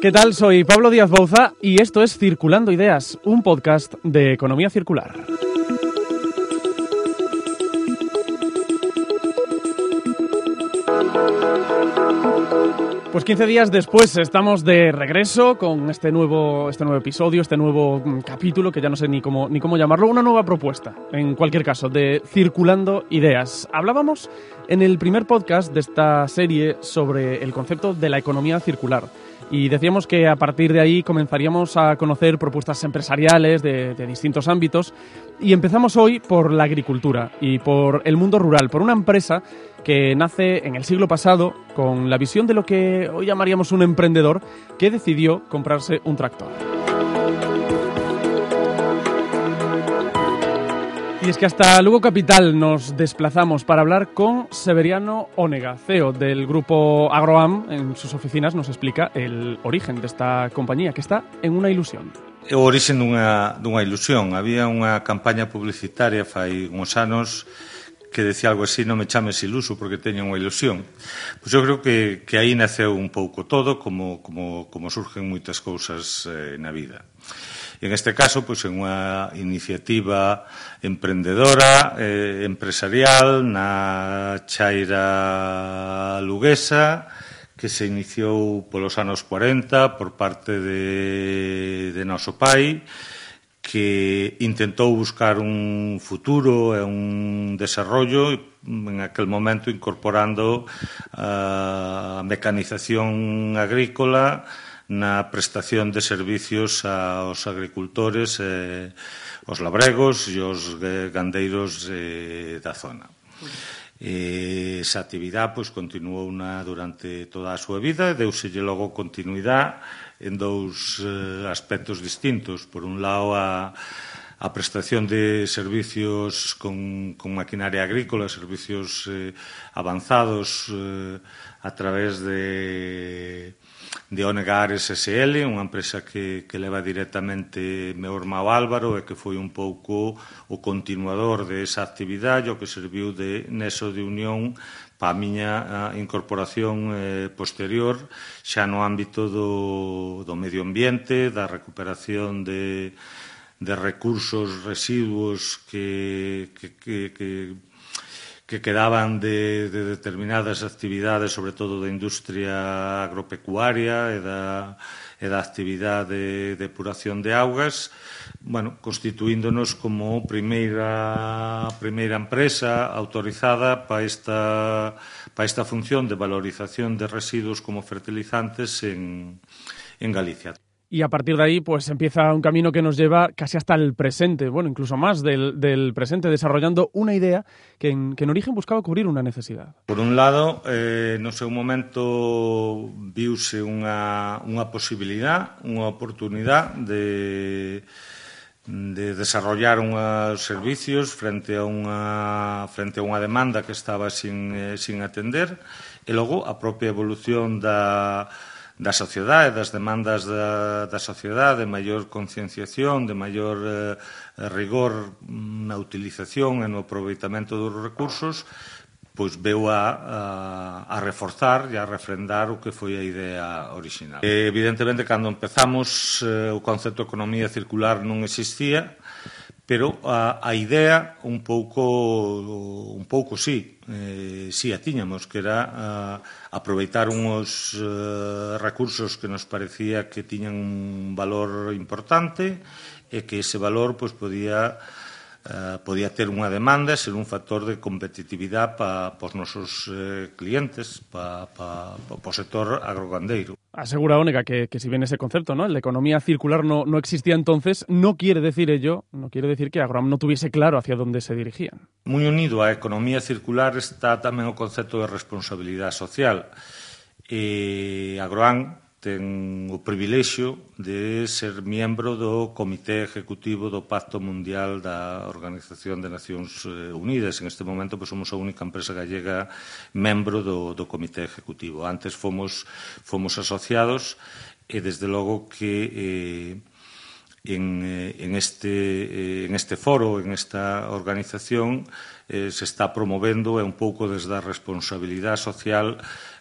¿Qué tal? Soy Pablo Díaz Bouza y esto es Circulando Ideas, un podcast de economía circular. Pues 15 días después estamos de regreso con este nuevo, este nuevo episodio, este nuevo mm, capítulo, que ya no sé ni cómo, ni cómo llamarlo, una nueva propuesta, en cualquier caso, de Circulando Ideas. Hablábamos en el primer podcast de esta serie sobre el concepto de la economía circular y decíamos que a partir de ahí comenzaríamos a conocer propuestas empresariales de, distintos ámbitos y empezamos hoy por la agricultura y por el mundo rural, por una empresa que nace en el siglo pasado con la visión de lo que hoy llamaríamos un emprendedor que decidió comprarse un tractor. Y es que hasta Lugo Capital nos desplazamos para hablar con Severiano Onega, CEO del grupo Agroam. En sus oficinas nos explica el origen de esta compañía, que está en unha ilusión. O origen dunha, dunha ilusión. Había unha campaña publicitaria fai uns que decía algo así, non me chames iluso porque teño unha ilusión. Pois eu creo que, que aí naceu un pouco todo como, como, como surgen moitas cousas eh, na vida. E en este caso, pois, en unha iniciativa emprendedora, eh, empresarial, na Chaira Luguesa, que se iniciou polos anos 40 por parte de, de noso pai, que intentou buscar un futuro e un desarrollo en aquel momento incorporando eh, a mecanización agrícola na prestación de servicios aos agricultores, eh, os labregos e os gandeiros eh, da zona. E esa actividade pois, continuou na, durante toda a súa vida, e deuselle logo continuidade en dous eh, aspectos distintos. Por un lado, a, a prestación de servicios con, con maquinaria agrícola, servicios eh, avanzados eh, a través de de Onegar SSL, unha empresa que, que leva directamente meu irmão Álvaro e que foi un pouco o continuador de esa actividade, o que serviu de nexo de unión para a miña incorporación eh, posterior xa no ámbito do, do medio ambiente, da recuperación de, de recursos residuos que, que, que, que que quedaban de, de determinadas actividades, sobre todo da industria agropecuaria e da, e da actividade de depuración de augas, bueno, constituíndonos como primeira, primeira empresa autorizada para esta, para esta función de valorización de residuos como fertilizantes en, en Galicia y a partir de ahí pues empieza un camino que nos lleva casi hasta el presente, bueno, incluso más del, del presente, desarrollando una idea que en, que en, origen buscaba cubrir una necesidad. Por un lado, eh, no seu momento viuse unha, unha posibilidad, unha oportunidad de de desarrollar uns servicios frente a unha frente a unha demanda que estaba sin, eh, sin atender e logo a propia evolución da, da sociedade, das demandas da, da sociedade, de maior concienciación, de maior eh, rigor mm, na utilización e no aproveitamento dos recursos, pois veu a, a, a reforzar e a refrendar o que foi a idea original. E, evidentemente, cando empezamos, eh, o concepto de economía circular non existía, pero a, a idea un pouco un pouco sí, eh, sí a tiñamos, que era a, aproveitar uns eh, recursos que nos parecía que tiñan un valor importante e que ese valor pois, podía eh, podía ter unha demanda e ser un factor de competitividade para pa os nosos eh, clientes, para pa, pa, pa o sector agrogandeiro. Asegura Ónega que, que si bien ese concepto, ¿no? el de economía circular no, no existía entonces, no quiere decir ello, no quiere decir que Agroam no tuviese claro hacia dónde se dirigían. Muy unido á economía circular está tamén o concepto de responsabilidade social. Eh, Agroam ten o privilexio de ser membro do Comité Ejecutivo do Pacto Mundial da Organización de Nacións eh, Unidas. En este momento pois, pues, somos a única empresa gallega membro do, do Comité Ejecutivo. Antes fomos, fomos asociados e desde logo que eh, en, eh, en, este, eh, en este foro, en esta organización, eh, se está promovendo é un pouco desde a responsabilidade social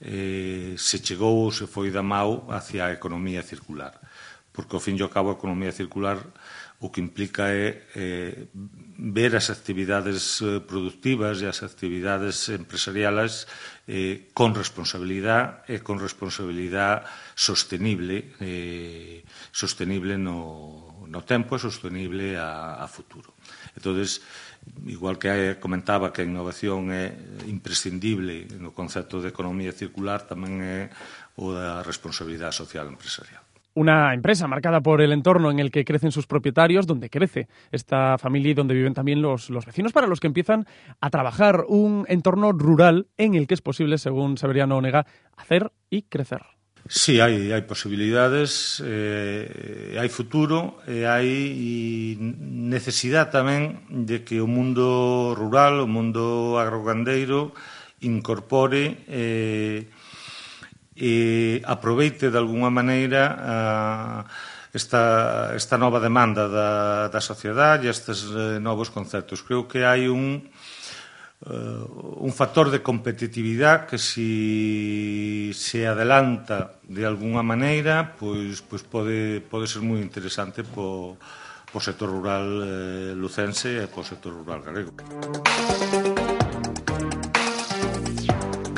eh, se chegou ou se foi da mau hacia a economía circular. Porque, ao fin e ao cabo, a economía circular o que implica é eh, ver as actividades eh, productivas e as actividades empresariales eh, con responsabilidade e con responsabilidade sostenible eh, sostenible no, no tempo e sostenible a, a futuro. Entonces, igual que comentaba que a innovación é imprescindible no concepto de economía circular, tamén é o da responsabilidade social empresarial. Una empresa marcada por el entorno en el que crecen sus propietarios, donde crece esta familia y donde viven también los, los, vecinos para los que empiezan a trabajar. Un entorno rural en el que es posible, según Severiano Onega, hacer y crecer. Sí, hai, hai posibilidades, eh, hai futuro e hai necesidade tamén de que o mundo rural, o mundo agrogandeiro incorpore eh, e aproveite de alguna maneira a esta, esta nova demanda da, da sociedade e estes eh, novos conceptos. Creo que hai un, uh, un factor de competitividade que si se adelanta de algunha maneira, pois, pois pode, pode ser moi interesante po, po sector rural eh, lucense e po sector rural galego.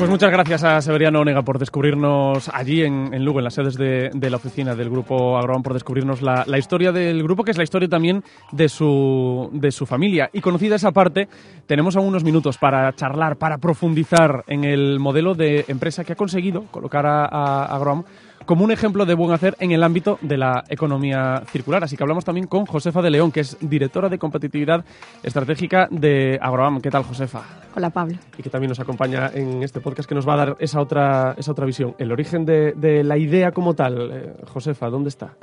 Pues muchas gracias a Severiano Onega por descubrirnos allí en, Lugo, en las sedes de, la oficina del Grupo Agroam, por descubrirnos la, la, historia del grupo, que es la historia también de su, de su familia. Y conocida esa parte, tenemos aún unos minutos para charlar, para profundizar en el modelo de empresa que ha conseguido colocar a, a Agroam como un ejemplo de buen hacer en el ámbito de la economía circular. Así que hablamos también con Josefa de León, que es directora de competitividad estratégica de Agroam. ¿Qué tal, Josefa? Hola, Pablo. Y que también nos acompaña en este podcast que nos va a dar esa otra, esa otra visión. El origen de, de la idea como tal, eh, Josefa, ¿dónde está?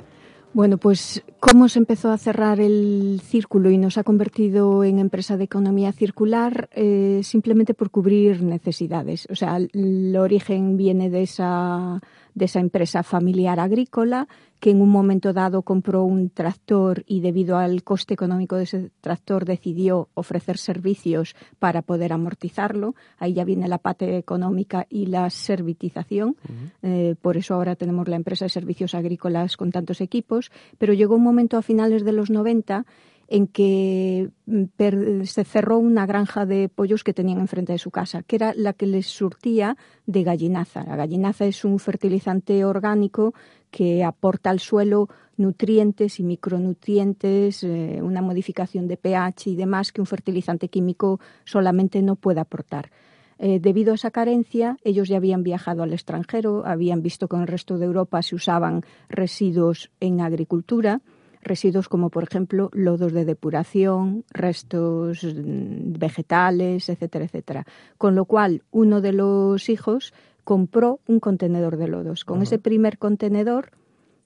Bueno, pues cómo se empezó a cerrar el círculo y nos ha convertido en empresa de economía circular eh, simplemente por cubrir necesidades. O sea, el origen viene de esa de esa empresa familiar agrícola que en un momento dado compró un tractor y debido al coste económico de ese tractor decidió ofrecer servicios para poder amortizarlo. Ahí ya viene la parte económica y la servitización. eh, por eso ahora tenemos la empresa de servicios agrícolas con tantos equipos. Pero llegó un momento a finales de los 90 en que mm, se cerró una granja de pollos que tenían enfrente de su casa, que era la que les surtía de gallinaza. La gallinaza es un fertilizante orgánico que aporta al suelo nutrientes y micronutrientes, eh, una modificación de pH y demás que un fertilizante químico solamente no puede aportar. Eh, debido a esa carencia, ellos ya habían viajado al extranjero, habían visto que en el resto de Europa se usaban residuos en agricultura residuos como por ejemplo lodos de depuración, restos mm, vegetales, etcétera, etcétera. Con lo cual, uno de los hijos compró un contenedor de lodos. Con ese primer contenedor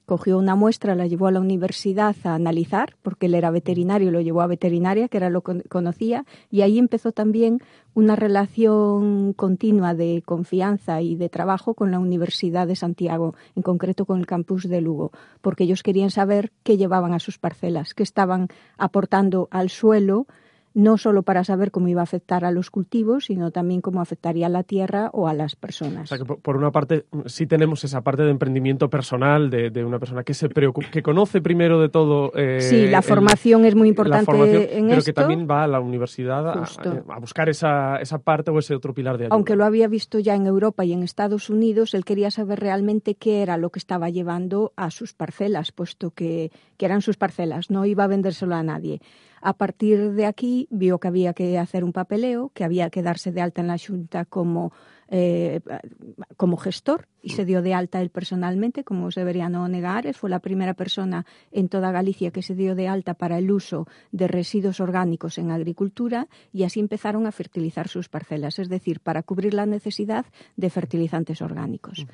cogió una muestra, la llevó a la universidad a analizar, porque él era veterinario, lo llevó a veterinaria, que era lo que conocía, y ahí empezó también una relación continua de confianza y de trabajo con la Universidad de Santiago, en concreto con el campus de Lugo, porque ellos querían saber qué llevaban a sus parcelas, qué estaban aportando al suelo, no solo para saber cómo iba a afectar a los cultivos, sino también cómo afectaría a la tierra o a las personas. O sea, que por una parte sí tenemos esa parte de emprendimiento personal de, una persona que se preocupa, que conoce primero de todo. Eh, sí, la formación es muy importante en pero que también va a la universidad a, buscar esa, esa, parte o ese otro pilar de ayuda. Aunque lo había visto ya en Europa y en Estados Unidos, él quería saber realmente qué era lo que estaba llevando a sus parcelas, puesto que, que eran sus parcelas, no iba a vendérselo a nadie. A partir de aquí vio que había que hacer un papeleo, que había que darse de alta en la Junta como, eh, como gestor y se dio de alta él personalmente, como se debería no negar. Fue la primera persona en toda Galicia que se dio de alta para el uso de residuos orgánicos en agricultura y así empezaron a fertilizar sus parcelas, es decir, para cubrir la necesidad de fertilizantes orgánicos.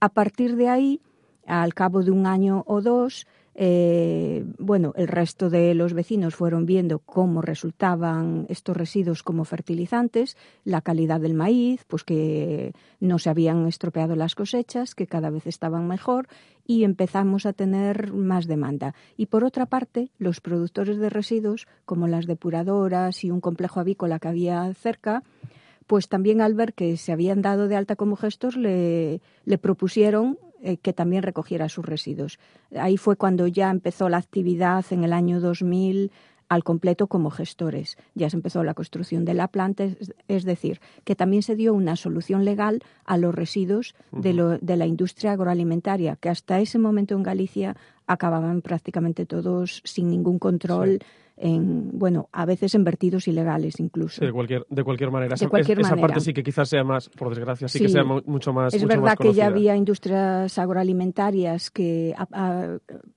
A partir de ahí, al cabo de un año o dos, eh, bueno, el resto de los vecinos fueron viendo cómo resultaban estos residuos como fertilizantes, la calidad del maíz, pues que no se habían estropeado las cosechas, que cada vez estaban mejor y empezamos a tener más demanda. Y por otra parte, los productores de residuos, como las depuradoras y un complejo avícola que había cerca, pues también al ver que se habían dado de alta como gestos, le, le propusieron eh, que también recogiera sus residuos. Ahí fue cuando ya empezó la actividad en el año 2000 al completo como gestores. Ya se empezó la construcción de la planta, es, decir, que también se dio una solución legal a los residuos de, de, la industria agroalimentaria, que hasta ese momento en Galicia acababan prácticamente todos sin ningún control en, bueno, a veces en vertidos ilegales incluso. de cualquier, de cualquier manera. esa, parte sí que quizás sea más, por desgracia, sí, que sea mucho más Es verdad que ya había industrias agroalimentarias que,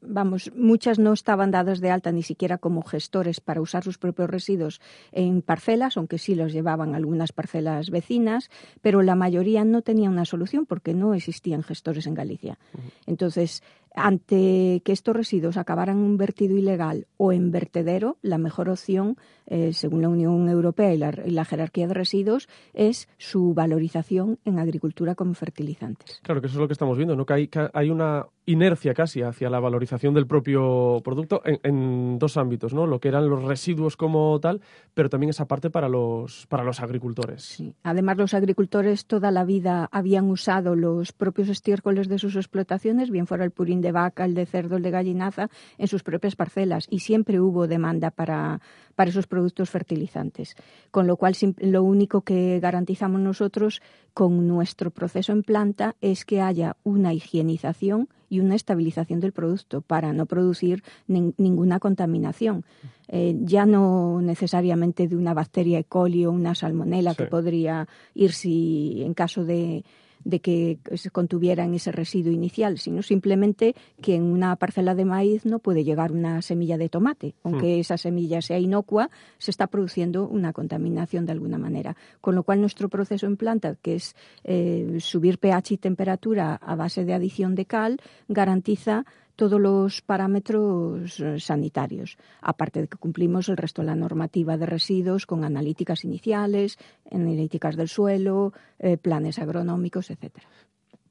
vamos, muchas no estaban dadas de alta ni siquiera como gestores para usar sus propios residuos en parcelas, aunque sí los llevaban algunas parcelas vecinas, pero la mayoría no tenía una solución porque no existían gestores en Galicia. Entonces, ante que estos residuos acabaran en un vertido ilegal o en vertedero, la mejor opción, eh, según la Unión Europea y la, jerarquía de residuos, es su valorización en agricultura como fertilizantes. Claro, que eso es lo que estamos viendo, ¿no? que hay una inercia casi hacia la valorización del propio producto en, dos ámbitos, ¿no? Lo que eran los residuos como tal, pero también esa parte para los, para los agricultores. Además, los agricultores toda la vida habían usado los propios estiércoles de sus explotaciones, bien fuera el purín de vaca, el de cerdo, el de gallinaza, en sus propias parcelas y siempre hubo demanda para, para esos productos fertilizantes. Con lo cual, lo único que garantizamos nosotros con nuestro proceso en planta es que haya una higienización y una estabilización del producto para no producir ninguna contaminación. Eh, ya no necesariamente de una bacteria E. coli o una salmonela que podría ir si en caso de de que se contuvieran ese residuo inicial, sino simplemente que en una parcela de maíz no puede llegar una semilla de tomate. Aunque hmm. esa semilla sea inocua, se está produciendo una contaminación de alguna manera. Con lo cual, nuestro proceso en planta, que es eh, subir pH y temperatura a base de adición de cal, garantiza todos los parámetros eh, sanitarios, aparte de que cumplimos el resto de la normativa de residuos con analíticas iniciales, analíticas del suelo, eh, planes agronómicos, etcétera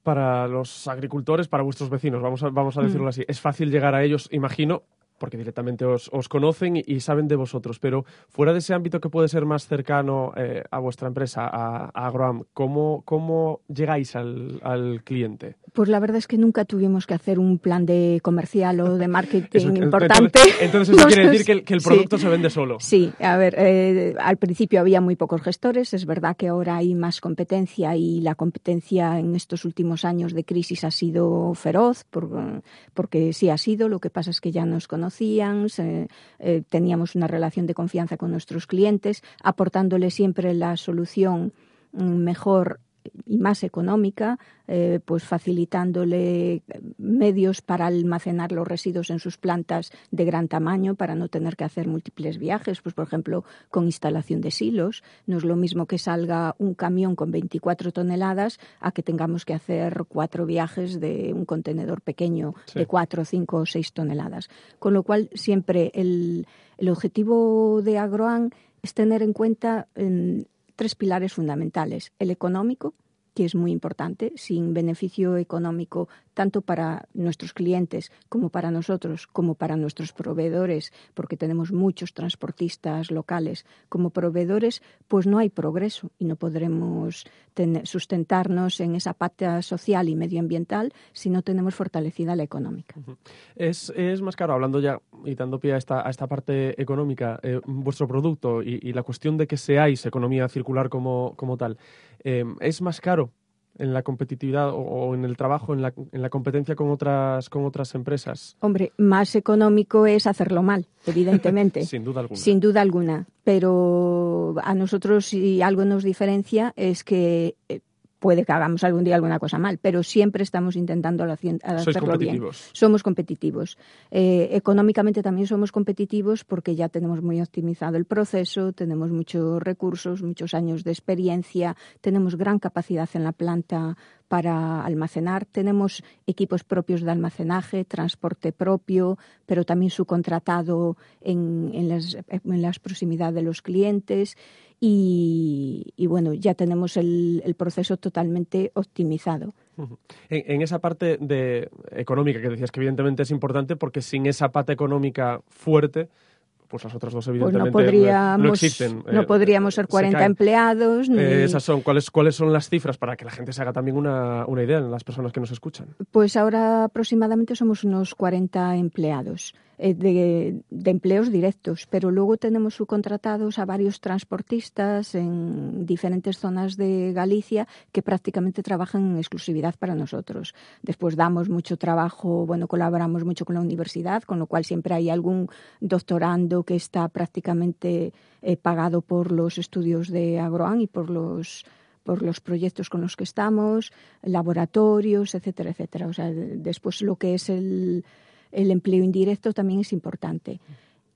para los agricultores, para vuestros vecinos, vamos a, vamos a mm. decirlo así. Es fácil llegar a ellos, imagino, porque directamente os, conocen y, saben de vosotros, pero fuera de ese ámbito que puede ser más cercano eh, a vuestra empresa, a, Agroam, ¿cómo, ¿cómo, llegáis al, al, cliente? Pues la verdad es que nunca tuvimos que hacer un plan de comercial o de marketing importante. Entonces, eso quiere decir que el, producto se vende solo. Sí, a ver, eh, al principio había muy pocos gestores, es verdad que ahora hay más competencia y la competencia en estos últimos años de crisis ha sido feroz, porque sí ha sido, lo que pasa es que ya nos conocemos conocían, eh, teníamos una relación de confianza con nuestros clientes, aportándole siempre la solución mm, mejor y más económica, eh, pues facilitándole medios para almacenar los residuos en sus plantas de gran tamaño para no tener que hacer múltiples viajes, pues por ejemplo con instalación de silos. No es lo mismo que salga un camión con 24 toneladas a que tengamos que hacer cuatro viajes de un contenedor pequeño de 4, 5 o 6 toneladas. Con lo cual siempre el, el objetivo de Agroan es tener en cuenta tres pilares fundamentales. El económico, que es muy importante, sin beneficio económico tanto para nuestros clientes como para nosotros, como para nuestros proveedores, porque tenemos muchos transportistas locales como proveedores, pues no hay progreso y no podremos sustentarnos en esa pata social y medioambiental si no tenemos fortalecida la económica. es, más caro, hablando ya y dando pie a esta, a esta parte económica, eh, vuestro producto y, la cuestión de que seáis economía circular como, como tal, eh, ¿es más caro en la competitividad o, en el trabajo, en la, en la competencia con otras, con otras empresas? Hombre, más económico es hacerlo mal, evidentemente. Sin duda alguna. Sin duda alguna. Pero a nosotros, si algo nos diferencia, es que eh, puede que hagamos algún día alguna cosa mal, pero siempre estamos intentando hacerlo bien. Somos competitivos. Eh, económicamente también somos competitivos porque ya tenemos muy optimizado el proceso, tenemos muchos recursos, muchos años de experiencia, tenemos gran capacidad en la planta para almacenar. Tenemos equipos propios de almacenaje, transporte propio, pero también subcontratado en, en, las, en las proximidades de los clientes y, bueno, ya tenemos el, proceso totalmente optimizado. En, esa parte de económica que decías que evidentemente es importante porque sin esa pata económica fuerte pues las otras dos evidentemente pues no, podríamos, existen. No eh, podríamos ser 40 empleados. Eh, esas son, ¿cuáles, ¿Cuáles son las cifras para que la gente se haga también una, una idea en las personas que nos escuchan? Pues ahora aproximadamente somos unos 40 empleados. Eh, de, empleos directos, pero luego tenemos subcontratados a varios transportistas en diferentes zonas de Galicia que prácticamente trabajan en exclusividad para nosotros. Después damos mucho trabajo, bueno, colaboramos mucho con la universidad, con lo cual siempre hay algún doctorando que está prácticamente eh, pagado por los estudios de Agroan y por los por los proyectos con los que estamos, laboratorios, etcétera, etcétera. O sea, después lo que es el, el empleo indirecto también es importante.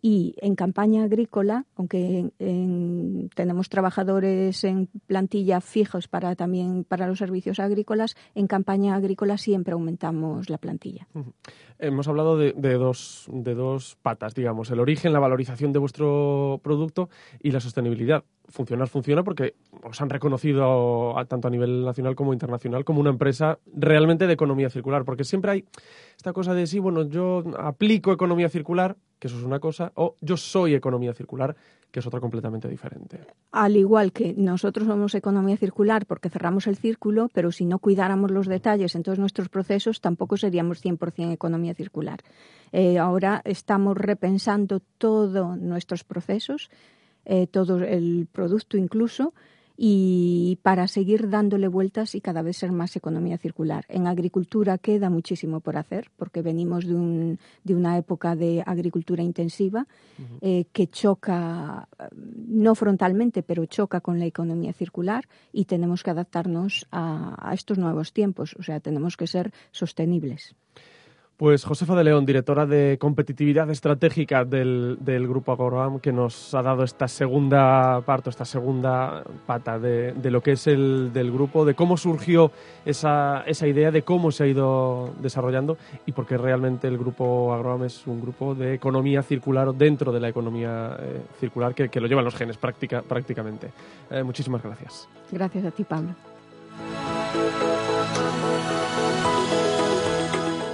Y en campaña agrícola, aunque tenemos trabajadores en plantilla fijos para también para los servicios agrícolas, en campaña agrícola siempre aumentamos la plantilla. Hemos hablado de, dos, de dos patas, digamos, el origen, la valorización de vuestro producto y la sostenibilidad. Funcionar funciona porque os han reconocido tanto a nivel nacional como internacional como una empresa realmente de economía circular, porque siempre hay esta cosa de sí, bueno, yo aplico economía circular, que eso es una cosa, o yo soy economía circular, que es otra completamente diferente. Al igual que nosotros somos economía circular porque cerramos el círculo, pero si no cuidáramos los detalles en todos nuestros procesos, tampoco seríamos 100% economía circular. Eh, ahora estamos repensando todos nuestros procesos, eh, todo el producto incluso, y para seguir dándole vueltas y cada vez ser más economía circular. En agricultura queda muchísimo por hacer porque venimos de, un, de una época de agricultura intensiva eh, que choca, no frontalmente, pero choca con la economía circular y tenemos que adaptarnos a estos nuevos tiempos, o sea, tenemos que ser sostenibles. Pues Josefa de León, directora de competitividad estratégica del, Grupo Agroam, que nos ha dado esta segunda parte, esta segunda pata de, lo que es el del grupo, de cómo surgió esa, esa, idea, de cómo se ha ido desarrollando y por qué realmente el Grupo Agroam es un grupo de economía circular dentro de la economía eh, circular que, lo llevan los genes práctica, prácticamente. Eh, muchísimas gracias. Gracias a ti, Pablo.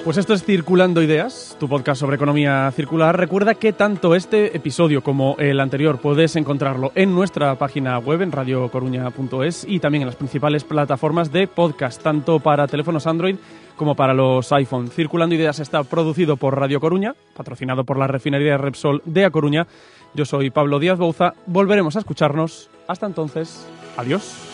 Pues esto es Circulando Ideas, tu podcast sobre economía circular. Recuerda que tanto este episodio como el anterior puedes encontrarlo en nuestra página web en radiocoruña.es y también en las principales plataformas de podcast, tanto para teléfonos Android como para los iPhone. Circulando Ideas está producido por Radio Coruña, patrocinado por la refinería Repsol de A Coruña. Yo soy Pablo Díaz Bouza. Volveremos a escucharnos. Hasta entonces, adiós.